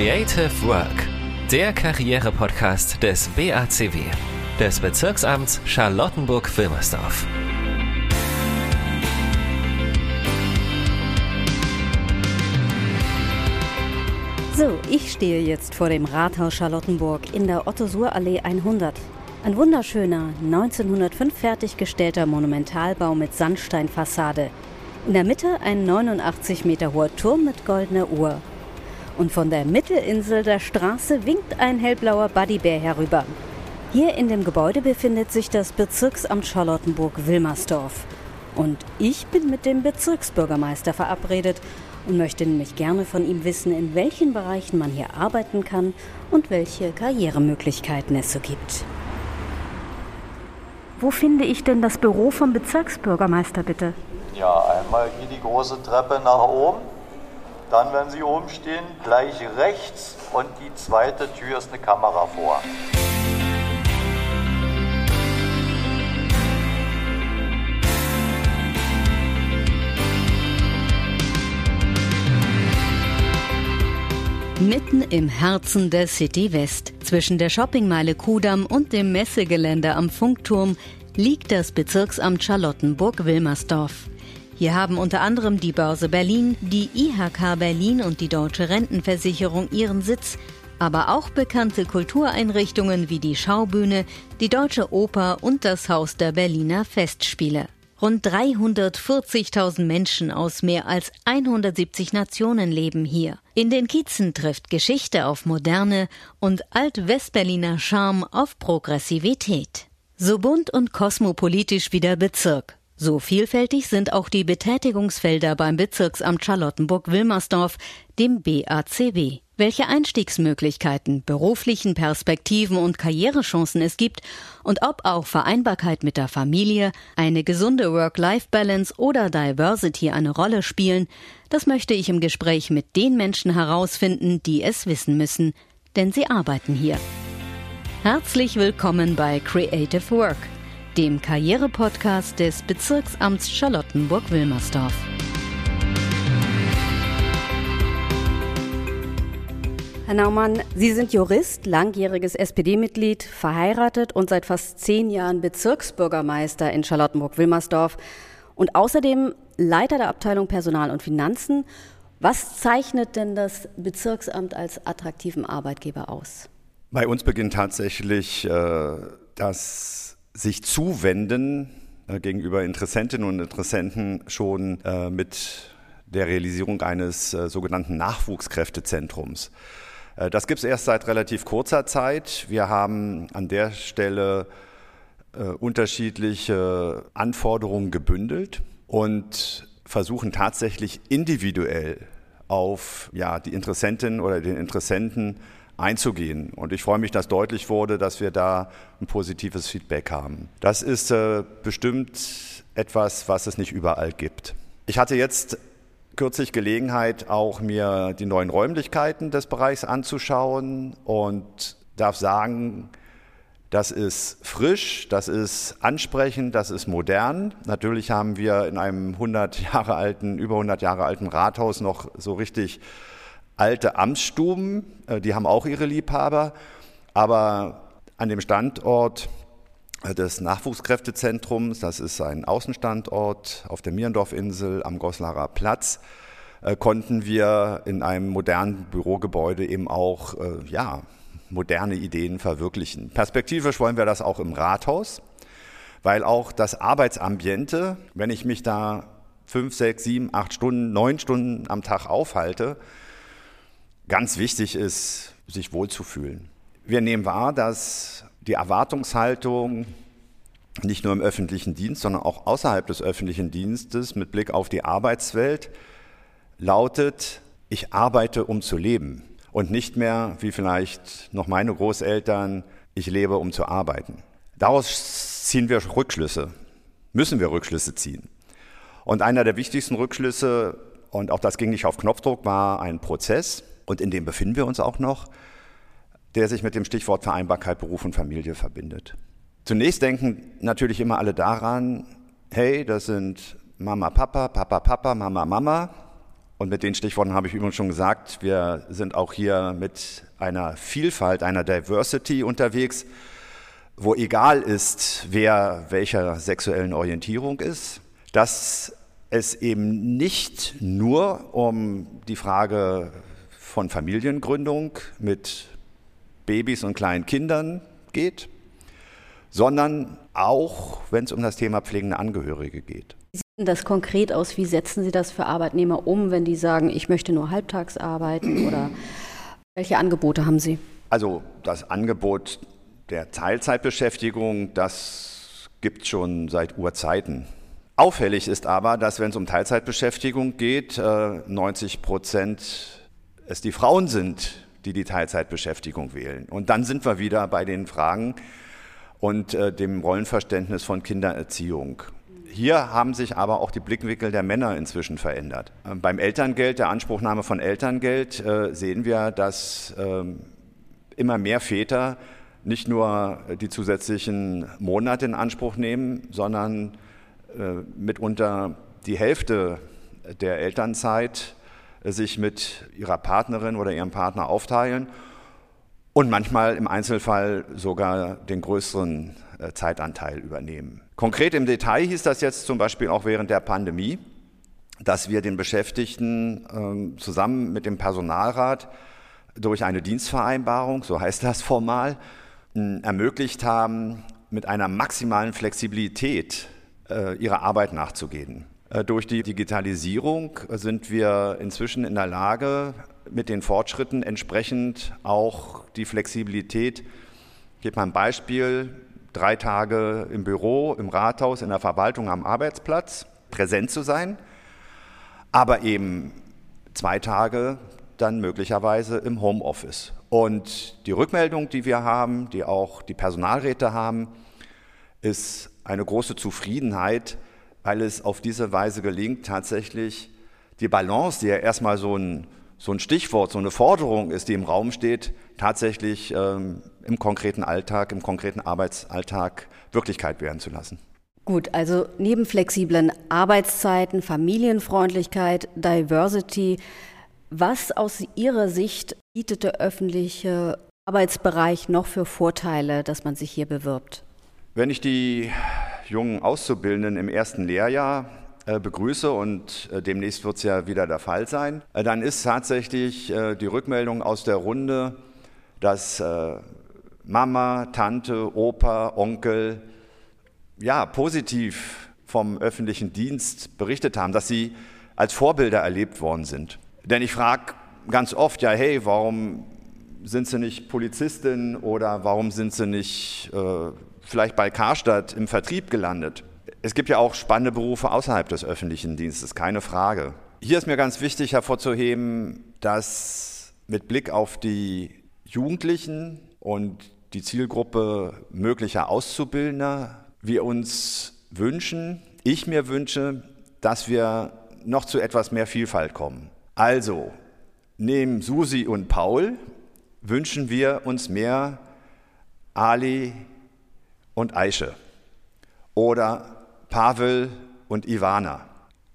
Creative Work, der Karriere-Podcast des BACW, des Bezirksamts Charlottenburg-Wilmersdorf. So, ich stehe jetzt vor dem Rathaus Charlottenburg in der Otto-Suhr-Allee 100. Ein wunderschöner, 1905 fertiggestellter Monumentalbau mit Sandsteinfassade. In der Mitte ein 89 Meter hoher Turm mit goldener Uhr. Und von der Mittelinsel der Straße winkt ein hellblauer Buddybär herüber. Hier in dem Gebäude befindet sich das Bezirksamt Charlottenburg-Wilmersdorf. Und ich bin mit dem Bezirksbürgermeister verabredet und möchte nämlich gerne von ihm wissen, in welchen Bereichen man hier arbeiten kann und welche Karrieremöglichkeiten es so gibt. Wo finde ich denn das Büro vom Bezirksbürgermeister bitte? Ja, einmal hier die große Treppe nach oben. Dann, wenn Sie oben stehen, gleich rechts und die zweite Tür ist eine Kamera vor. Mitten im Herzen der City West, zwischen der Shoppingmeile Kudamm und dem Messegelände am Funkturm, liegt das Bezirksamt Charlottenburg-Wilmersdorf. Hier haben unter anderem die Börse Berlin, die IHK Berlin und die Deutsche Rentenversicherung ihren Sitz, aber auch bekannte Kultureinrichtungen wie die Schaubühne, die Deutsche Oper und das Haus der Berliner Festspiele. Rund 340.000 Menschen aus mehr als 170 Nationen leben hier. In den Kiezen trifft Geschichte auf Moderne und Alt-Westberliner Charme auf Progressivität. So bunt und kosmopolitisch wie der Bezirk. So vielfältig sind auch die Betätigungsfelder beim Bezirksamt Charlottenburg-Wilmersdorf, dem BACW welche Einstiegsmöglichkeiten, beruflichen Perspektiven und Karrierechancen es gibt und ob auch Vereinbarkeit mit der Familie, eine gesunde Work-Life-Balance oder Diversity eine Rolle spielen, das möchte ich im Gespräch mit den Menschen herausfinden, die es wissen müssen, denn sie arbeiten hier. Herzlich willkommen bei Creative Work, dem Karrierepodcast des Bezirksamts Charlottenburg-Wilmersdorf. Herr Naumann, Sie sind Jurist, langjähriges SPD-Mitglied, verheiratet und seit fast zehn Jahren Bezirksbürgermeister in Charlottenburg-Wilmersdorf und außerdem Leiter der Abteilung Personal und Finanzen. Was zeichnet denn das Bezirksamt als attraktiven Arbeitgeber aus? Bei uns beginnt tatsächlich äh, das sich zuwenden äh, gegenüber Interessentinnen und Interessenten schon äh, mit der Realisierung eines äh, sogenannten Nachwuchskräftezentrums. Äh, das gibt es erst seit relativ kurzer Zeit. Wir haben an der Stelle äh, unterschiedliche Anforderungen gebündelt und versuchen tatsächlich individuell auf ja, die Interessentin oder den Interessenten einzugehen. Und ich freue mich, dass deutlich wurde, dass wir da ein positives Feedback haben. Das ist äh, bestimmt etwas, was es nicht überall gibt. Ich hatte jetzt kürzlich Gelegenheit, auch mir die neuen Räumlichkeiten des Bereichs anzuschauen und darf sagen, das ist frisch, das ist ansprechend, das ist modern. Natürlich haben wir in einem 100 Jahre alten, über 100 Jahre alten Rathaus noch so richtig alte Amtsstuben. Äh, die haben auch ihre Liebhaber. Aber an dem Standort des Nachwuchskräftezentrums. Das ist ein Außenstandort auf der Mierendorfinsel am Goslarer Platz. Äh, konnten wir in einem modernen Bürogebäude eben auch äh, ja, moderne Ideen verwirklichen. Perspektivisch wollen wir das auch im Rathaus, weil auch das Arbeitsambiente, wenn ich mich da fünf, sechs, sieben, acht Stunden, neun Stunden am Tag aufhalte, ganz wichtig ist, sich wohlzufühlen. Wir nehmen wahr, dass die Erwartungshaltung nicht nur im öffentlichen Dienst, sondern auch außerhalb des öffentlichen Dienstes mit Blick auf die Arbeitswelt lautet, ich arbeite, um zu leben und nicht mehr, wie vielleicht noch meine Großeltern, ich lebe, um zu arbeiten. Daraus ziehen wir Rückschlüsse, müssen wir Rückschlüsse ziehen. Und einer der wichtigsten Rückschlüsse, und auch das ging nicht auf Knopfdruck, war ein Prozess, und in dem befinden wir uns auch noch, der sich mit dem Stichwort Vereinbarkeit Beruf und Familie verbindet. Zunächst denken natürlich immer alle daran, hey, das sind Mama, Papa, Papa, Papa, Mama, Mama. Und mit den Stichworten habe ich übrigens schon gesagt, wir sind auch hier mit einer Vielfalt, einer Diversity unterwegs, wo egal ist, wer welcher sexuellen Orientierung ist, dass es eben nicht nur um die Frage von Familiengründung mit Babys und kleinen Kindern geht, sondern auch, wenn es um das Thema pflegende Angehörige geht. Wie sieht das konkret aus? Wie setzen Sie das für Arbeitnehmer um, wenn die sagen, ich möchte nur halbtags arbeiten oder welche Angebote haben Sie? Also das Angebot der Teilzeitbeschäftigung, das gibt es schon seit Urzeiten. Auffällig ist aber, dass wenn es um Teilzeitbeschäftigung geht, 90 äh, Prozent es die Frauen sind, die die Teilzeitbeschäftigung wählen. Und dann sind wir wieder bei den Fragen und äh, dem Rollenverständnis von Kindererziehung. Hier haben sich aber auch die Blickwinkel der Männer inzwischen verändert. Ähm, beim Elterngeld, der Anspruchnahme von Elterngeld, äh, sehen wir, dass ähm, immer mehr Väter nicht nur die zusätzlichen Monate in Anspruch nehmen, sondern äh, mitunter die Hälfte der Elternzeit sich mit ihrer Partnerin oder ihrem Partner aufteilen und manchmal im Einzelfall sogar den größeren äh, Zeitanteil übernehmen. Konkret im Detail hieß das jetzt zum Beispiel auch während der Pandemie, dass wir den Beschäftigten ähm, zusammen mit dem Personalrat durch eine Dienstvereinbarung, so heißt das formal, ermöglicht haben, mit einer maximalen Flexibilität äh, ihrer Arbeit nachzugehen. Äh, durch die Digitalisierung sind wir inzwischen in der Lage, mit den Fortschritten entsprechend auch die Flexibilität, ich gebe mal ein Beispiel, drei Tage im Büro, im Rathaus, in der Verwaltung am Arbeitsplatz präsent zu sein, aber eben zwei Tage dann möglicherweise im Homeoffice. Und die Rückmeldung, die wir haben, die auch die Personalräte haben, ist eine große Zufriedenheit, weil es auf diese Weise gelingt, tatsächlich die Balance, die ja erstmal so ein, so ein Stichwort, so eine Forderung ist, die im Raum steht, tatsächlich ähm, im konkreten Alltag, im konkreten Arbeitsalltag Wirklichkeit werden zu lassen. Gut, also neben flexiblen Arbeitszeiten, Familienfreundlichkeit, Diversity, was aus Ihrer Sicht bietet der öffentliche Arbeitsbereich noch für Vorteile, dass man sich hier bewirbt? Wenn ich die jungen Auszubildenden im ersten Lehrjahr äh, begrüße und äh, demnächst wird es ja wieder der Fall sein, äh, dann ist tatsächlich die Rückmeldung aus der Runde, dass Mama, Tante, Opa, Onkel ja positiv vom öffentlichen Dienst berichtet haben, dass sie als Vorbilder erlebt worden sind. Denn ich frage ganz oft, ja, hey, warum sind Sie nicht Polizistin oder warum sind Sie nicht äh, vielleicht bei Karstadt im Vertrieb gelandet. Es gibt ja auch spannende Berufe außerhalb des öffentlichen Dienstes, keine Frage. Hier ist mir ganz wichtig hervorzuheben, dass mit Blick auf die Jugendlichen und die Zielgruppe möglicher Auszubildender wir uns wünschen, ich mir wünsche, dass wir noch zu etwas mehr Vielfalt kommen. Also, neben Susi und Paul wünschen wir uns mehr Ali, und Aische oder Pavel und Ivana.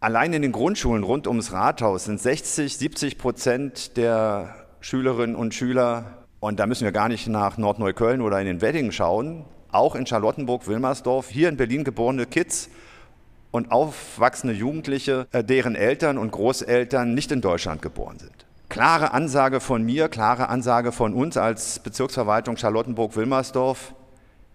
Allein in den Grundschulen rund ums Rathaus sind 60, 70 Prozent der Schülerinnen und Schüler, und da müssen wir gar nicht nach Nordneukölln oder in den Wedding schauen, auch in Charlottenburg, Wilmersdorf, hier in Berlin geborene Kids und aufwachsende Jugendliche, äh, deren Eltern und Großeltern nicht in Deutschland geboren sind. Klare Ansage von mir, klare Ansage von uns als Bezirksverwaltung Charlottenburg-Wilmersdorf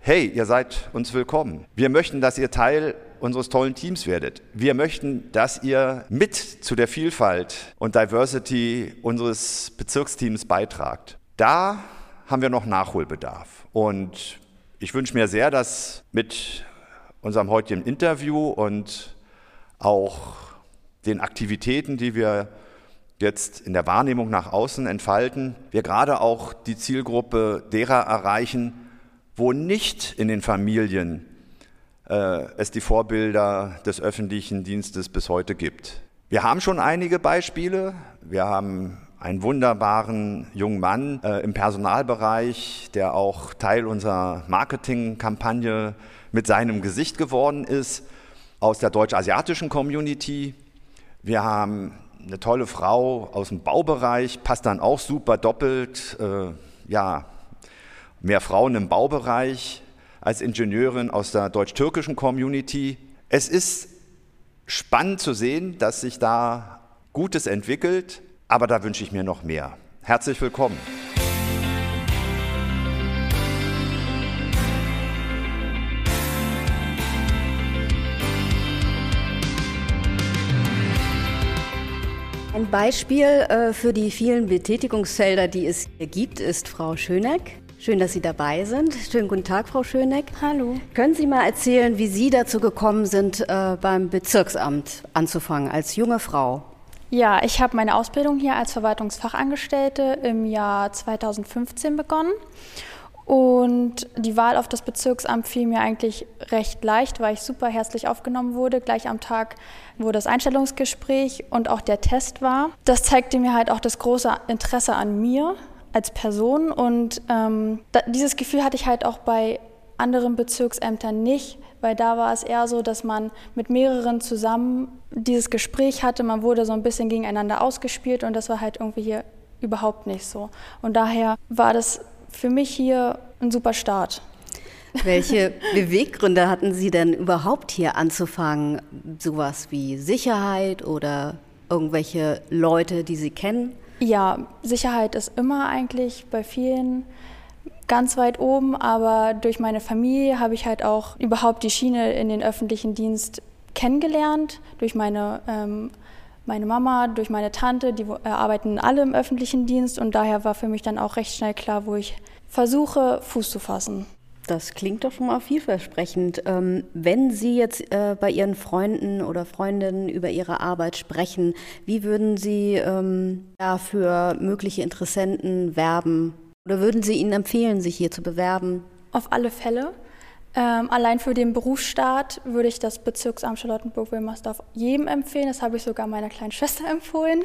hey, ihr seid uns willkommen. Wir möchten, dass ihr Teil unseres tollen Teams werdet. Wir möchten, dass ihr mit zu der Vielfalt und Diversity unseres Bezirksteams beitragt. Da haben wir noch Nachholbedarf. Und ich wünsche mir sehr, dass mit unserem heutigen Interview und auch den Aktivitäten, die wir jetzt in der Wahrnehmung nach außen entfalten, wir gerade auch die Zielgruppe derer erreichen, wo nicht in den Familien äh, es die Vorbilder des öffentlichen Dienstes bis heute gibt. Wir haben schon einige Beispiele. Wir haben einen wunderbaren jungen Mann äh, im Personalbereich, der auch Teil unserer Marketingkampagne mit seinem Gesicht geworden ist, aus der deutsch-asiatischen Community. Wir haben eine tolle Frau aus dem Baubereich, passt dann auch super doppelt. Äh, ja, mehr Frauen im Baubereich als Ingenieurin aus der deutsch-türkischen Community. Es ist spannend zu sehen, dass sich da Gutes entwickelt, aber da wünsche ich mir noch mehr. Herzlich willkommen. Ein Beispiel äh, für die vielen Betätigungsfelder, die es hier gibt, ist Frau Schöneck. Schön, dass Sie dabei sind. Schönen guten Tag, Frau Schöneck. Hallo. Können Sie mal erzählen, wie Sie dazu gekommen sind, äh, beim Bezirksamt anzufangen, als junge Frau? Ja, ich habe meine Ausbildung hier als Verwaltungsfachangestellte im Jahr 2015 begonnen. Und die Wahl auf das Bezirksamt fiel mir eigentlich recht leicht, weil ich super herzlich aufgenommen wurde. Gleich am Tag, wo das Einstellungsgespräch und auch der Test war. Das zeigte mir halt auch das große Interesse an mir als Person. Und ähm, da, dieses Gefühl hatte ich halt auch bei anderen Bezirksämtern nicht, weil da war es eher so, dass man mit mehreren zusammen dieses Gespräch hatte. Man wurde so ein bisschen gegeneinander ausgespielt und das war halt irgendwie hier überhaupt nicht so. Und daher war das für mich hier ein super Start. Welche Beweggründe hatten Sie denn überhaupt hier anzufangen? Sowas wie Sicherheit oder irgendwelche Leute, die Sie kennen? Ja, Sicherheit ist immer eigentlich bei vielen ganz weit oben, aber durch meine Familie habe ich halt auch überhaupt die Schiene in den öffentlichen Dienst kennengelernt, durch meine, ähm, meine Mama, durch meine Tante, die äh, arbeiten alle im öffentlichen Dienst und daher war für mich dann auch recht schnell klar, wo ich versuche, Fuß zu fassen. Das klingt doch schon mal vielversprechend. Ähm, wenn Sie jetzt äh, bei Ihren Freunden oder Freundinnen über Ihre Arbeit sprechen, wie würden Sie ähm, ja, für mögliche Interessenten werben? Oder würden Sie ihnen empfehlen, sich hier zu bewerben? Auf alle Fälle. Ähm, allein für den Berufsstart würde ich das Bezirksamt Charlottenburg-Wilmersdorf jedem empfehlen. Das habe ich sogar meiner kleinen Schwester empfohlen,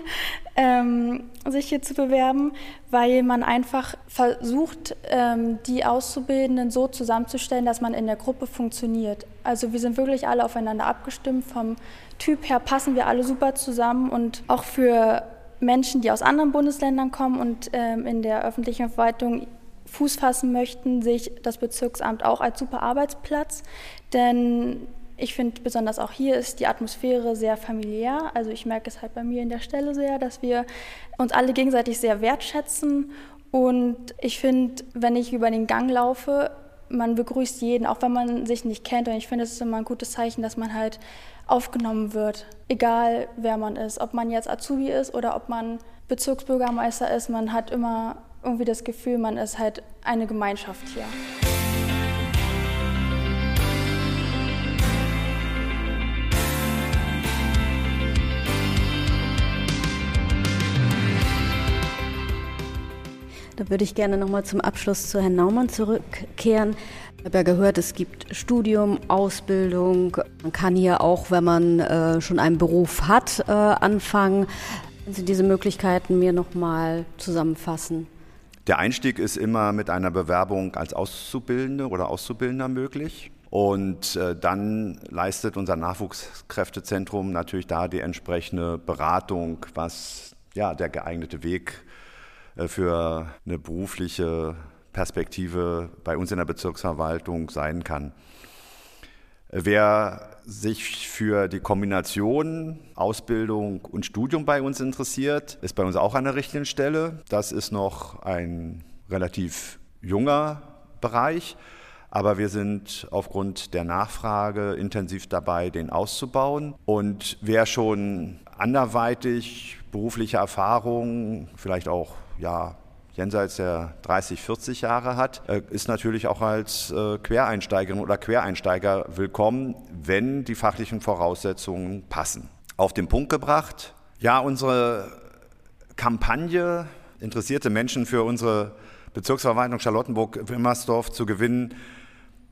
ähm, sich hier zu bewerben, weil man einfach versucht, ähm, die Auszubildenden so zusammenzustellen, dass man in der Gruppe funktioniert. Also wir sind wirklich alle aufeinander abgestimmt. Vom Typ her passen wir alle super zusammen und auch für Menschen, die aus anderen Bundesländern kommen und ähm, in der öffentlichen Verwaltung Fuß fassen möchten, sehe ich das Bezirksamt auch als super Arbeitsplatz. Denn ich finde besonders auch hier ist die Atmosphäre sehr familiär. Also ich merke es halt bei mir in der Stelle sehr, dass wir uns alle gegenseitig sehr wertschätzen. Und ich finde, wenn ich über den Gang laufe, man begrüßt jeden, auch wenn man sich nicht kennt. Und ich finde, es ist immer ein gutes Zeichen, dass man halt aufgenommen wird, egal wer man ist. Ob man jetzt Azubi ist oder ob man Bezirksbürgermeister ist, man hat immer irgendwie das Gefühl, man ist halt eine Gemeinschaft hier. Da würde ich gerne noch mal zum Abschluss zu Herrn Naumann zurückkehren. Ich habe ja gehört, es gibt Studium, Ausbildung. Man kann hier auch, wenn man äh, schon einen Beruf hat, äh, anfangen. Können Sie diese Möglichkeiten mir noch mal zusammenfassen? Der Einstieg ist immer mit einer Bewerbung als Auszubildende oder Auszubildender möglich. Und äh, dann leistet unser Nachwuchskräftezentrum natürlich da die entsprechende Beratung, was ja der geeignete Weg äh, für eine berufliche Perspektive bei uns in der Bezirksverwaltung sein kann. Wer sich für die Kombination Ausbildung und Studium bei uns interessiert, ist bei uns auch an der richtigen Stelle. Das ist noch ein relativ junger Bereich, aber wir sind aufgrund der Nachfrage intensiv dabei, den auszubauen. Und wer schon anderweitig berufliche Erfahrungen, vielleicht auch ja, jenseits der 30, 40 Jahre hat, äh, ist natürlich auch als äh, Quereinsteigerin oder Quereinsteiger willkommen, wenn die fachlichen Voraussetzungen passen. Auf den Punkt gebracht, ja, unsere Kampagne, interessierte Menschen für unsere Bezirksverwaltung Charlottenburg-Wilmersdorf zu gewinnen,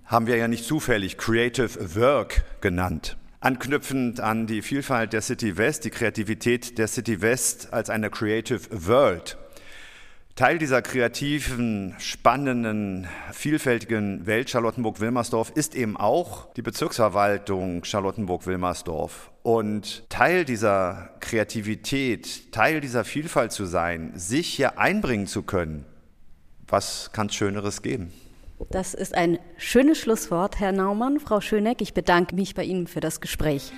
haben wir ja nicht zufällig Creative Work genannt. Anknüpfend an die Vielfalt der City West, die Kreativität der City West als eine Creative World Teil dieser kreativen, spannenden, vielfältigen Welt Charlottenburg-Wilmersdorf ist eben auch die Bezirksverwaltung Charlottenburg-Wilmersdorf. Und Teil dieser Kreativität, Teil dieser Vielfalt zu sein, sich hier einbringen zu können, was kann es Schöneres geben? Das ist ein schönes Schlusswort, Herr Naumann. Frau Schöneck, ich bedanke mich bei Ihnen für das Gespräch.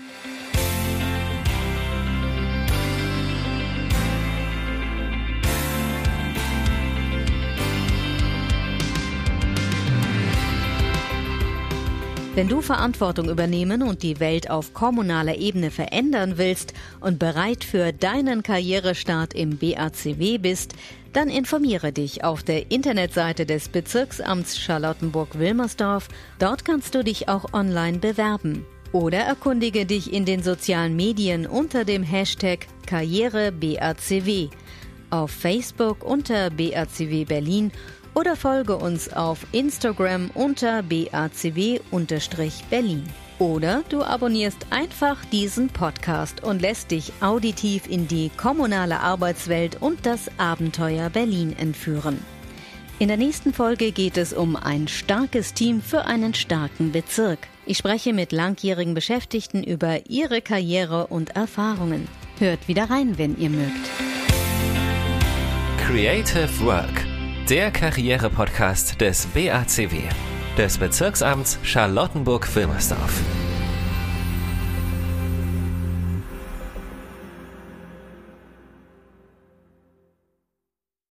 Wenn du Verantwortung übernehmen und die Welt auf kommunaler Ebene verändern willst und bereit für deinen Karrierestart im BACW bist, dann informiere dich auf der Internetseite des Bezirksamts Charlottenburg-Wilmersdorf. Dort kannst du dich auch online bewerben. Oder erkundige dich in den sozialen Medien unter dem Hashtag KarriereBACW, auf Facebook unter BACW Berlin oder folge uns auf Instagram unter BACW-Berlin. Oder du abonnierst einfach diesen Podcast und lässt dich auditiv in die kommunale Arbeitswelt und das Abenteuer Berlin entführen. In der nächsten Folge geht es um ein starkes Team für einen starken Bezirk. Ich spreche mit langjährigen Beschäftigten über ihre Karriere und Erfahrungen. Hört wieder rein, wenn ihr mögt. Creative Work der Karriere-Podcast des BACW, des Bezirksamts Charlottenburg-Wilmersdorf.